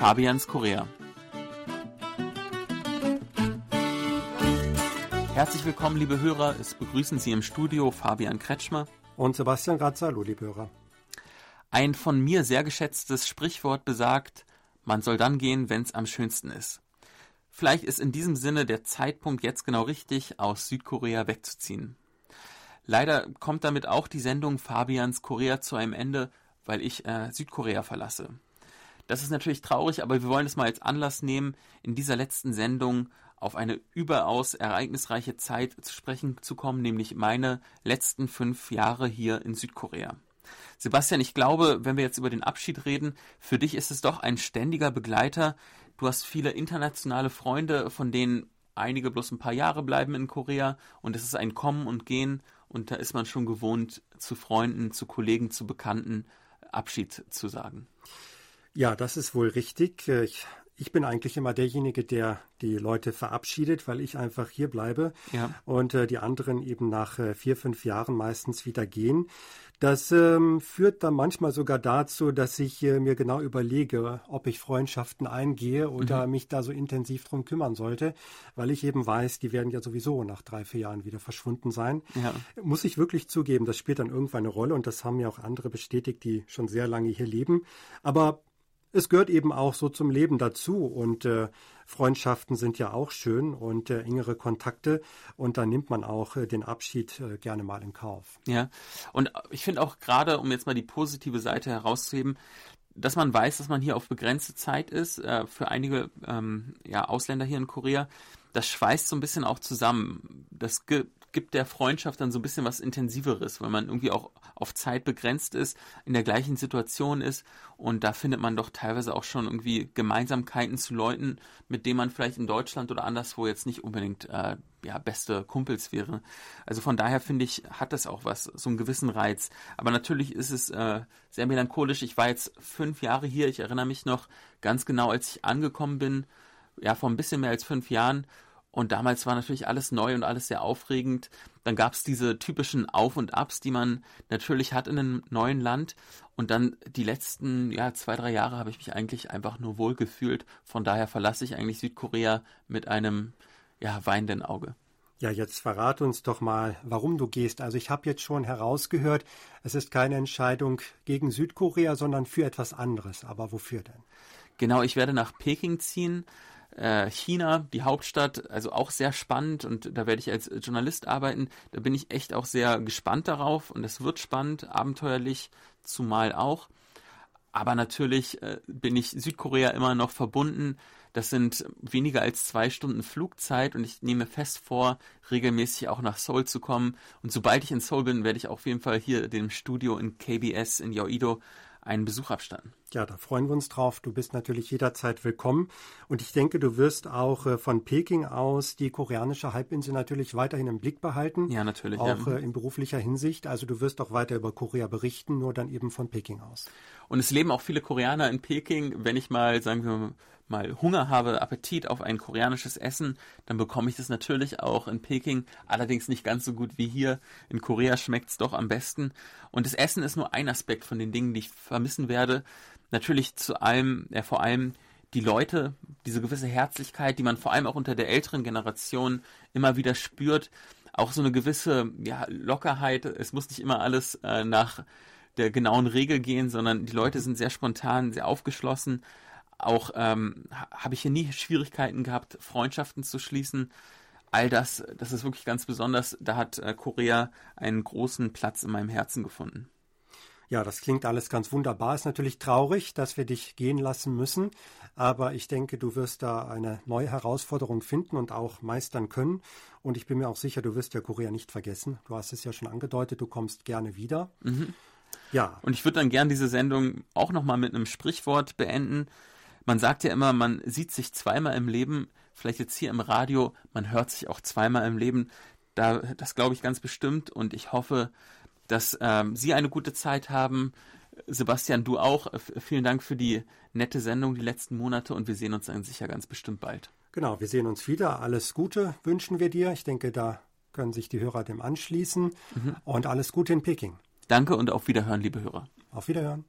Fabians Korea. Herzlich willkommen, liebe Hörer. Es begrüßen Sie im Studio Fabian Kretschmer und Sebastian Grazzalo, liebe Hörer. Ein von mir sehr geschätztes Sprichwort besagt, man soll dann gehen, wenn es am schönsten ist. Vielleicht ist in diesem Sinne der Zeitpunkt jetzt genau richtig, aus Südkorea wegzuziehen. Leider kommt damit auch die Sendung Fabians Korea zu einem Ende, weil ich äh, Südkorea verlasse. Das ist natürlich traurig, aber wir wollen es mal als Anlass nehmen, in dieser letzten Sendung auf eine überaus ereignisreiche Zeit zu sprechen zu kommen, nämlich meine letzten fünf Jahre hier in Südkorea. Sebastian, ich glaube, wenn wir jetzt über den Abschied reden, für dich ist es doch ein ständiger Begleiter. Du hast viele internationale Freunde, von denen einige bloß ein paar Jahre bleiben in Korea und es ist ein Kommen und Gehen und da ist man schon gewohnt, zu Freunden, zu Kollegen, zu Bekannten Abschied zu sagen. Ja, das ist wohl richtig. Ich ich bin eigentlich immer derjenige, der die Leute verabschiedet, weil ich einfach hier bleibe ja. und äh, die anderen eben nach äh, vier, fünf Jahren meistens wieder gehen. Das ähm, führt dann manchmal sogar dazu, dass ich äh, mir genau überlege, ob ich Freundschaften eingehe oder mhm. mich da so intensiv drum kümmern sollte, weil ich eben weiß, die werden ja sowieso nach drei, vier Jahren wieder verschwunden sein. Ja. Muss ich wirklich zugeben, das spielt dann irgendwann eine Rolle und das haben mir auch andere bestätigt, die schon sehr lange hier leben. Aber es gehört eben auch so zum Leben dazu und äh, Freundschaften sind ja auch schön und äh, engere Kontakte und da nimmt man auch äh, den Abschied äh, gerne mal in Kauf. Ja, und ich finde auch gerade, um jetzt mal die positive Seite herauszuheben, dass man weiß, dass man hier auf begrenzte Zeit ist, äh, für einige ähm, ja, Ausländer hier in Korea, das schweißt so ein bisschen auch zusammen. Das gibt der Freundschaft dann so ein bisschen was Intensiveres, weil man irgendwie auch auf Zeit begrenzt ist, in der gleichen Situation ist und da findet man doch teilweise auch schon irgendwie Gemeinsamkeiten zu Leuten, mit denen man vielleicht in Deutschland oder anderswo jetzt nicht unbedingt äh, ja, beste Kumpels wäre. Also von daher finde ich, hat das auch was, so einen gewissen Reiz. Aber natürlich ist es äh, sehr melancholisch. Ich war jetzt fünf Jahre hier. Ich erinnere mich noch ganz genau, als ich angekommen bin, ja, vor ein bisschen mehr als fünf Jahren und damals war natürlich alles neu und alles sehr aufregend. Dann gab es diese typischen Auf und Abs, die man natürlich hat in einem neuen Land. Und dann die letzten ja, zwei, drei Jahre habe ich mich eigentlich einfach nur wohlgefühlt. Von daher verlasse ich eigentlich Südkorea mit einem ja, weinenden Auge. Ja, jetzt verrat uns doch mal, warum du gehst. Also ich habe jetzt schon herausgehört, es ist keine Entscheidung gegen Südkorea, sondern für etwas anderes. Aber wofür denn? Genau, ich werde nach Peking ziehen China, die Hauptstadt, also auch sehr spannend und da werde ich als Journalist arbeiten. Da bin ich echt auch sehr gespannt darauf und es wird spannend, abenteuerlich, zumal auch. Aber natürlich äh, bin ich Südkorea immer noch verbunden. Das sind weniger als zwei Stunden Flugzeit und ich nehme fest vor, regelmäßig auch nach Seoul zu kommen. Und sobald ich in Seoul bin, werde ich auf jeden Fall hier dem Studio in KBS in Yoido einen Besuch abstatten. Ja, da freuen wir uns drauf. Du bist natürlich jederzeit willkommen. Und ich denke, du wirst auch äh, von Peking aus die koreanische Halbinsel natürlich weiterhin im Blick behalten. Ja, natürlich. Auch ja. Äh, in beruflicher Hinsicht. Also du wirst auch weiter über Korea berichten, nur dann eben von Peking aus. Und es leben auch viele Koreaner in Peking. Wenn ich mal, sagen wir mal, Hunger habe, Appetit auf ein koreanisches Essen, dann bekomme ich das natürlich auch in Peking. Allerdings nicht ganz so gut wie hier. In Korea schmeckt es doch am besten. Und das Essen ist nur ein Aspekt von den Dingen, die ich vermissen werde natürlich zu allem, ja, vor allem die Leute, diese gewisse Herzlichkeit, die man vor allem auch unter der älteren Generation immer wieder spürt, auch so eine gewisse ja, Lockerheit. Es muss nicht immer alles äh, nach der genauen Regel gehen, sondern die Leute sind sehr spontan, sehr aufgeschlossen. Auch ähm, habe ich hier nie Schwierigkeiten gehabt, Freundschaften zu schließen. All das, das ist wirklich ganz besonders. Da hat äh, Korea einen großen Platz in meinem Herzen gefunden. Ja, das klingt alles ganz wunderbar. Ist natürlich traurig, dass wir dich gehen lassen müssen, aber ich denke, du wirst da eine neue Herausforderung finden und auch meistern können. Und ich bin mir auch sicher, du wirst ja Korea nicht vergessen. Du hast es ja schon angedeutet, du kommst gerne wieder. Mhm. Ja. Und ich würde dann gern diese Sendung auch nochmal mit einem Sprichwort beenden. Man sagt ja immer, man sieht sich zweimal im Leben, vielleicht jetzt hier im Radio, man hört sich auch zweimal im Leben. Da, das glaube ich ganz bestimmt und ich hoffe, dass ähm, Sie eine gute Zeit haben. Sebastian, du auch. Vielen Dank für die nette Sendung die letzten Monate und wir sehen uns dann sicher ganz bestimmt bald. Genau, wir sehen uns wieder. Alles Gute wünschen wir dir. Ich denke, da können sich die Hörer dem anschließen. Mhm. Und alles Gute in Peking. Danke und auf Wiederhören, liebe Hörer. Auf Wiederhören.